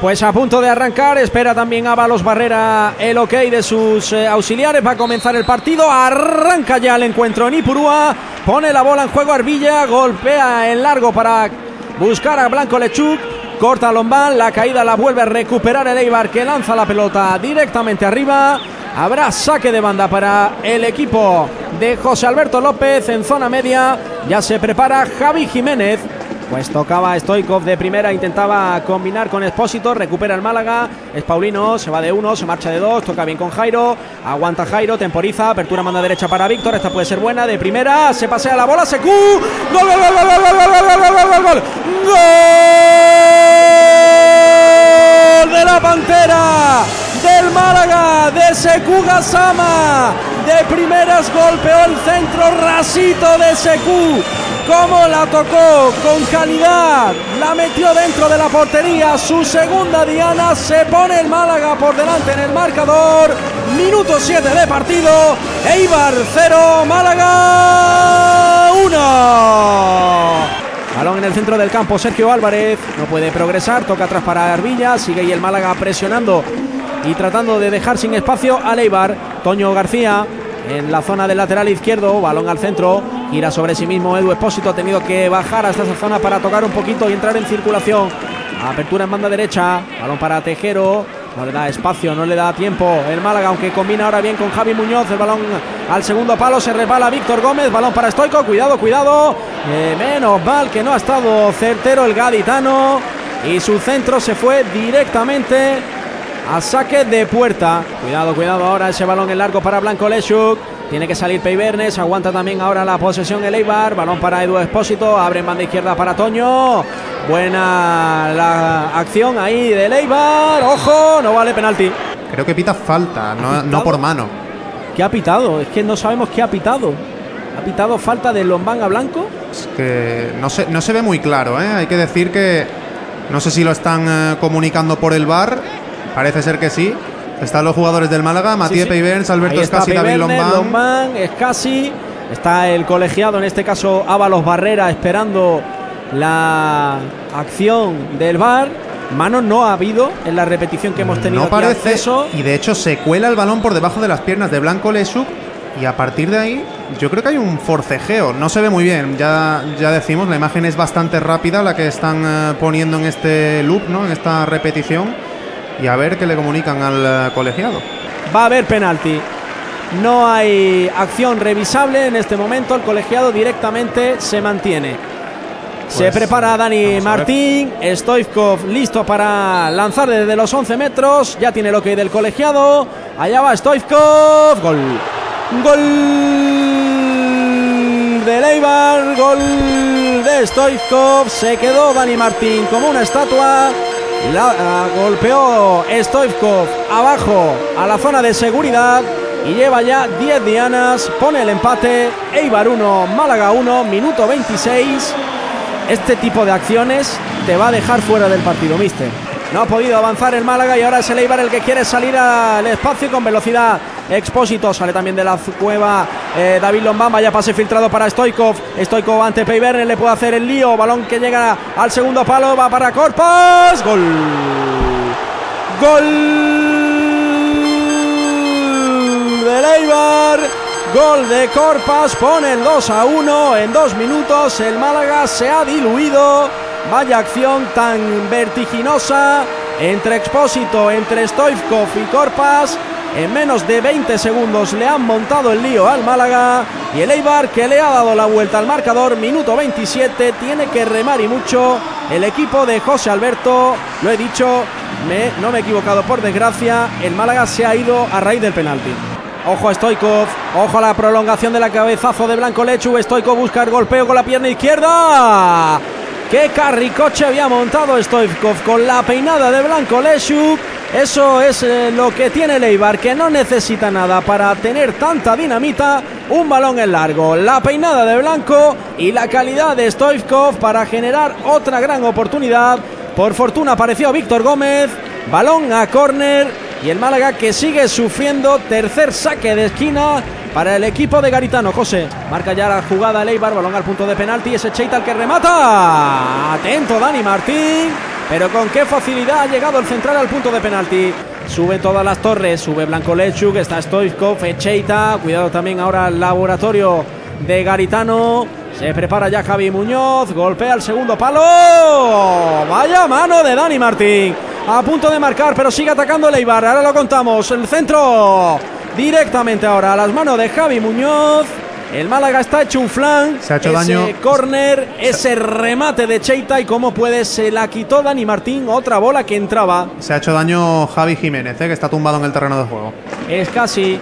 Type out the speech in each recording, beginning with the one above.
Pues a punto de arrancar, espera también Ábalos Barrera el ok de sus eh, auxiliares. Va a comenzar el partido, arranca ya el encuentro en Ipurúa. Pone la bola en juego Arbilla, golpea en largo para buscar a Blanco Lechuk. Corta Lombán, la caída la vuelve a recuperar el Eibar que lanza la pelota directamente arriba. Habrá saque de banda para el equipo de José Alberto López en zona media. Ya se prepara Javi Jiménez. Pues tocaba Stoikov de primera, intentaba combinar con Espósito, recupera el Málaga, es Paulino, se va de uno, se marcha de dos, toca bien con Jairo, aguanta Jairo, temporiza, apertura manda derecha para Víctor, esta puede ser buena, de primera, se pasea la bola, Secu, gol, gol, gol, gol, gol, gol, gol, gol, gol, gol, gol, de la Pantera, del Málaga, de Secu Gasama, de primeras golpeó el centro rasito de Secu cómo la tocó con calidad, la metió dentro de la portería, su segunda diana, se pone el Málaga por delante en el marcador, minuto 7 de partido, Eibar 0, Málaga 1. Balón en el centro del campo, Sergio Álvarez no puede progresar, toca atrás para Arvilla, sigue ahí el Málaga presionando y tratando de dejar sin espacio a Eibar, Toño García en la zona del lateral izquierdo, balón al centro, gira sobre sí mismo Edu Espósito, ha tenido que bajar hasta esa zona para tocar un poquito y entrar en circulación. Apertura en banda derecha, balón para Tejero, no le da espacio, no le da tiempo el Málaga, aunque combina ahora bien con Javi Muñoz, el balón al segundo palo, se resbala Víctor Gómez, balón para Stoico, cuidado, cuidado, eh, menos mal que no ha estado certero el gaditano. Y su centro se fue directamente a saque de puerta. Cuidado, cuidado ahora ese balón en largo para Blanco Leshuk. Tiene que salir Peibernes, aguanta también ahora la posesión el Eibar, balón para Edu Espósito, abre en banda izquierda para Toño. Buena la acción ahí del Eibar, ojo, no vale penalti. Creo que pita falta, no, no por mano. ¿Qué ha pitado? Es que no sabemos qué ha pitado. ¿Ha pitado falta de Lombán a Blanco? Es que no se, no se ve muy claro, ¿eh? Hay que decir que no sé si lo están eh, comunicando por el bar Parece ser que sí. Están los jugadores del Málaga, Matías sí, sí. Alberto Escasi, David Lombán. Lombán, Escasi. Está el colegiado, en este caso Ábalos Barrera, esperando la acción del VAR. Mano no ha habido en la repetición que hemos tenido. No parece eso. Y de hecho se cuela el balón por debajo de las piernas de Blanco Lesuk. Y a partir de ahí, yo creo que hay un forcejeo. No se ve muy bien. Ya, ya decimos, la imagen es bastante rápida la que están eh, poniendo en este loop, ¿no? En esta repetición y a ver qué le comunican al colegiado. Va a haber penalti. No hay acción revisable en este momento. El colegiado directamente se mantiene. Pues, se prepara Dani Martín. Stoivkov listo para lanzar desde los 11 metros. Ya tiene lo que del colegiado. Allá va Stoivkov. Gol. Gol de Leibar. Gol de Stoivkov. Se quedó Dani Martín como una estatua. La, uh, golpeó Stoivkov abajo a la zona de seguridad y lleva ya 10 dianas. Pone el empate. Eibar 1, Málaga 1, minuto 26. Este tipo de acciones te va a dejar fuera del partido, mister. No ha podido avanzar el Málaga y ahora es el Eibar el que quiere salir al espacio con velocidad. Expósito sale también de la cueva eh, David Lombán. Vaya pase filtrado para Stoikov. Stoikov ante Peiberner le puede hacer el lío. Balón que llega al segundo palo. Va para Corpas. Gol. Gol del Eibar. Gol de Corpas. Pone el 2 a 1 en dos minutos. El Málaga se ha diluido. Vaya acción tan vertiginosa entre Expósito, entre Stoivkov y Corpas. En menos de 20 segundos le han montado el lío al Málaga y el Eibar que le ha dado la vuelta al marcador, minuto 27, tiene que remar y mucho el equipo de José Alberto, lo he dicho, no me he equivocado por desgracia, el Málaga se ha ido a raíz del penalti. Ojo a Stoikov, ojo a la prolongación de la cabezazo de Blanco Lechu, Stoikov busca el golpeo con la pierna izquierda. ¡Qué carricoche había montado Stoikov con la peinada de Blanco Lechuk! Eso es eh, lo que tiene Leibar, que no necesita nada para tener tanta dinamita. Un balón en largo, la peinada de Blanco y la calidad de Stoivkov para generar otra gran oportunidad. Por fortuna apareció Víctor Gómez, balón a córner y el Málaga que sigue sufriendo tercer saque de esquina para el equipo de Garitano. José marca ya la jugada Leibar, balón al punto de penalti. Ese Cheita el que remata. Atento Dani Martín. Pero con qué facilidad ha llegado el central al punto de penalti. Sube todas las torres, sube Blanco Lechuk, está Stoichkov, Echeita, cuidado también ahora el laboratorio de Garitano. Se prepara ya Javi Muñoz, golpea el segundo palo. Vaya mano de Dani Martín. A punto de marcar, pero sigue atacando Leibar. Ahora lo contamos. El centro directamente ahora a las manos de Javi Muñoz. El Málaga está hecho un flan. Se ha hecho ese daño. córner, ese remate de Cheita y como puede, se la quitó Dani Martín. Otra bola que entraba. Se ha hecho daño Javi Jiménez, eh, que está tumbado en el terreno de juego. Es casi.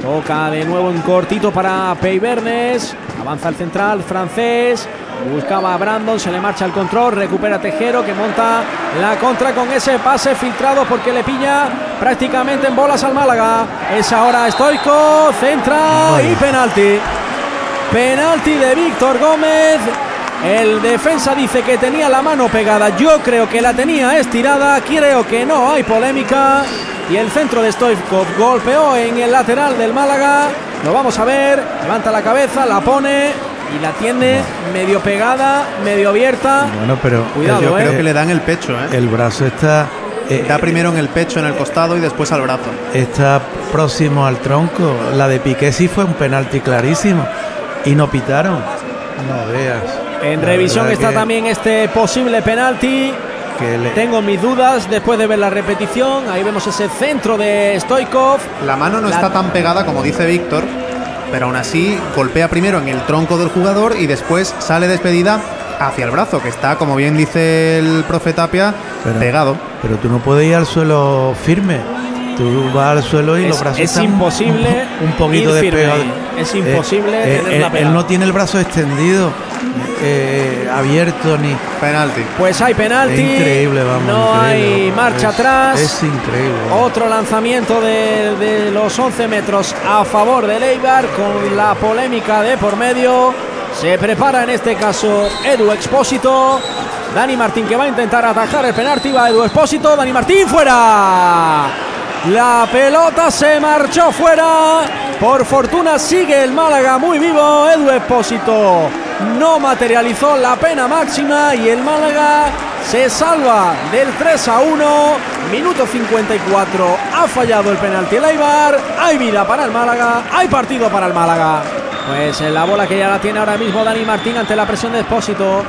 Toca de nuevo en cortito para Peibernes. Avanza el central francés. Buscaba a Brandon, se le marcha el control, recupera Tejero que monta la contra con ese pase filtrado porque le pilla prácticamente en bolas al Málaga. Es ahora Stoico, centra y penalti. Penalti de Víctor Gómez. El defensa dice que tenía la mano pegada. Yo creo que la tenía estirada. Creo que no hay polémica. Y el centro de Stoichkov golpeó en el lateral del Málaga. Lo vamos a ver. Levanta la cabeza, la pone y la tiene medio pegada, medio abierta. Bueno, pero Cuidado, Yo eh. creo que le dan el pecho, ¿eh? el brazo está eh, Da primero en el pecho, en el costado y después al brazo. está próximo al tronco. La de Piqué sí fue un penalti clarísimo y no pitaron. No veas. En La revisión está que- también este posible penalti. Que le- Tengo mis dudas después de ver la repetición. Ahí vemos ese centro de Stoikov. La mano no La- está tan pegada como dice Víctor, pero aún así golpea primero en el tronco del jugador y después sale despedida hacia el brazo, que está, como bien dice el profe Tapia, Pero- pegado. Pero tú no puedes ir al suelo firme. Tú vas al suelo y Es- los brazos es están imposible un, un poquito ir firme despegados. ahí. Es imposible tener él, la él no tiene el brazo extendido, eh, abierto ni. Penalti. Pues hay penalti. Es increíble, vamos. No increíble, hay vamos. marcha Es- atrás. Es increíble. vamos. Otro lanzamiento de, de los 11 metros a favor de Leibar con la polémica de por medio. Se prepara en este caso Edu Expósito. Dani Martín que va a intentar atajar el penalti. Va Edu Expósito. Dani Martín fuera. La pelota se marchó fuera. Por fortuna sigue el Málaga muy vivo. Edu Expósito no materializó la pena máxima y el Málaga se salva del 3 a 1. Minuto 54. Ha fallado el penalti el Eibar. Hay vida para el Málaga. Hay partido para el Málaga. Pues en la bola que ya la tiene ahora mismo Dani Martín ante la presión de Expósito.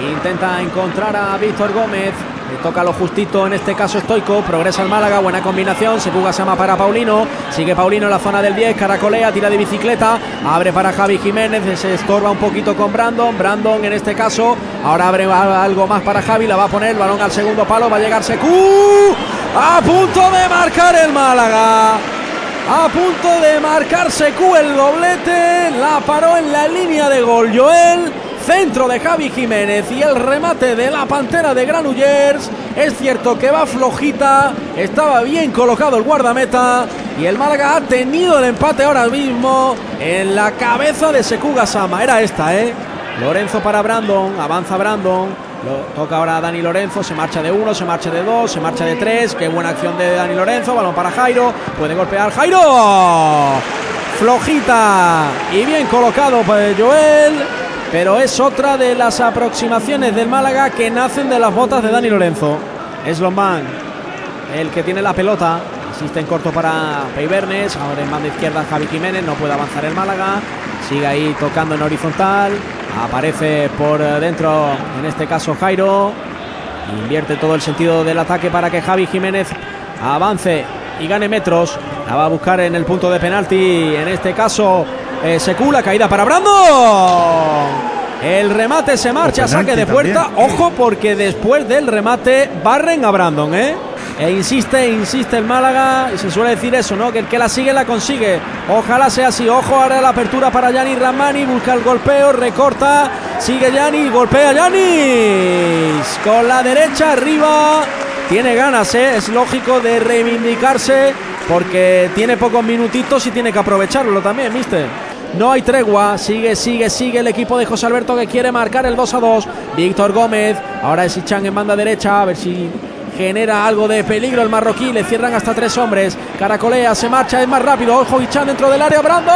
Intenta encontrar a Víctor Gómez. Le toca lo justito, en este caso Stoico. Progresa el Málaga, buena combinación. Se puga Sama para Paulino. Sigue Paulino en la zona del 10. Caracolea, tira de bicicleta. Abre para Javi Jiménez. Se estorba un poquito con Brandon. Brandon en este caso. Ahora abre algo más para Javi. La va a poner el balón al segundo palo. Va a llegar Secu. A punto de marcar el Málaga. A punto de marcar Secu el doblete. La paró en la línea de gol Joel. Centro de Javi Jiménez y el remate de la pantera de Granollers. Es cierto que va flojita. Estaba bien colocado el guardameta. Y el Málaga ha tenido el empate ahora mismo en la cabeza de Seku Gasama. Era esta, ¿eh? Lorenzo para Brandon. Avanza Brandon. Lo toca ahora Dani Lorenzo, se marcha de uno, se marcha de dos, se marcha de tres. Qué buena acción de Dani Lorenzo. Balón para Jairo. Puede golpear Jairo. Flojita y bien colocado por Joel. Pero es otra de las aproximaciones del Málaga que nacen de las botas de Dani Lorenzo. Es Lombán el que tiene la pelota. Asiste en corto para Peibernes. Ahora en banda izquierda Javi Jiménez. No puede avanzar el Málaga. Sigue ahí tocando en horizontal. Aparece por dentro, en este caso Jairo. Invierte todo el sentido del ataque para que Javi Jiménez avance y gane metros. La va a buscar en el punto de penalti. En este caso, eh, Secula, caída para Brandon. El remate se marcha, saque de puerta. también. Ojo, porque después del remate barren a Brandon, ¿eh? E insiste, insiste el Málaga. Y se suele decir eso, ¿no? Que el que la sigue, la consigue. Ojalá sea así. Ojo, ahora la apertura para Yanni Ramani. Busca el golpeo, recorta. Sigue Yanni, golpea Yanis. Con la derecha arriba. Tiene ganas, ¿eh? es lógico de reivindicarse porque tiene pocos minutitos y tiene que aprovecharlo también, mister. No hay tregua, sigue, sigue, sigue el equipo de José Alberto que quiere marcar el 2 a 2. Víctor Gómez, ahora es Ichan en banda derecha, a ver si genera algo de peligro el marroquí. Le cierran hasta tres hombres. Caracolea, se marcha, es más rápido. Ojo, Ichan dentro del área. Brandon,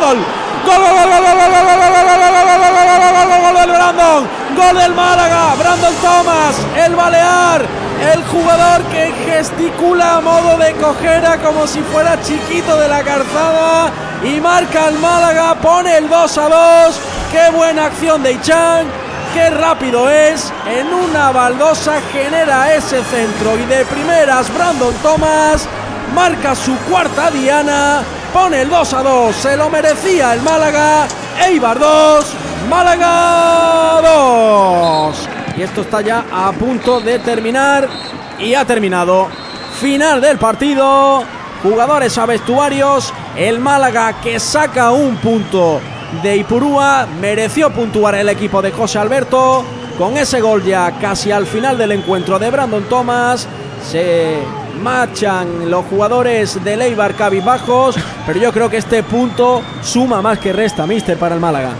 gol. Gol, gol, gol, gol, gol, gol, gol, gol, gol, Brandon. Gol del Málaga. Brandon Thomas, el Balear. El jugador que gesticula a modo de cojera como si fuera chiquito de la calzada. Y marca el Málaga. Pone el 2 a 2. Qué buena acción de Ichan. Qué rápido es. En una baldosa genera ese centro. Y de primeras, Brandon Thomas marca su cuarta diana, pone el 2 a 2, se lo merecía el Málaga, Eibar 2, Málaga 2. Y esto está ya a punto de terminar y ha terminado. Final del partido, jugadores a vestuarios, el Málaga que saca un punto de Ipurúa, mereció puntuar el equipo de José Alberto, con ese gol ya casi al final del encuentro de Brandon Thomas, se marchan los jugadores de Leibar cabizbajos, pero yo creo que este punto suma más que resta, mister, para el Málaga.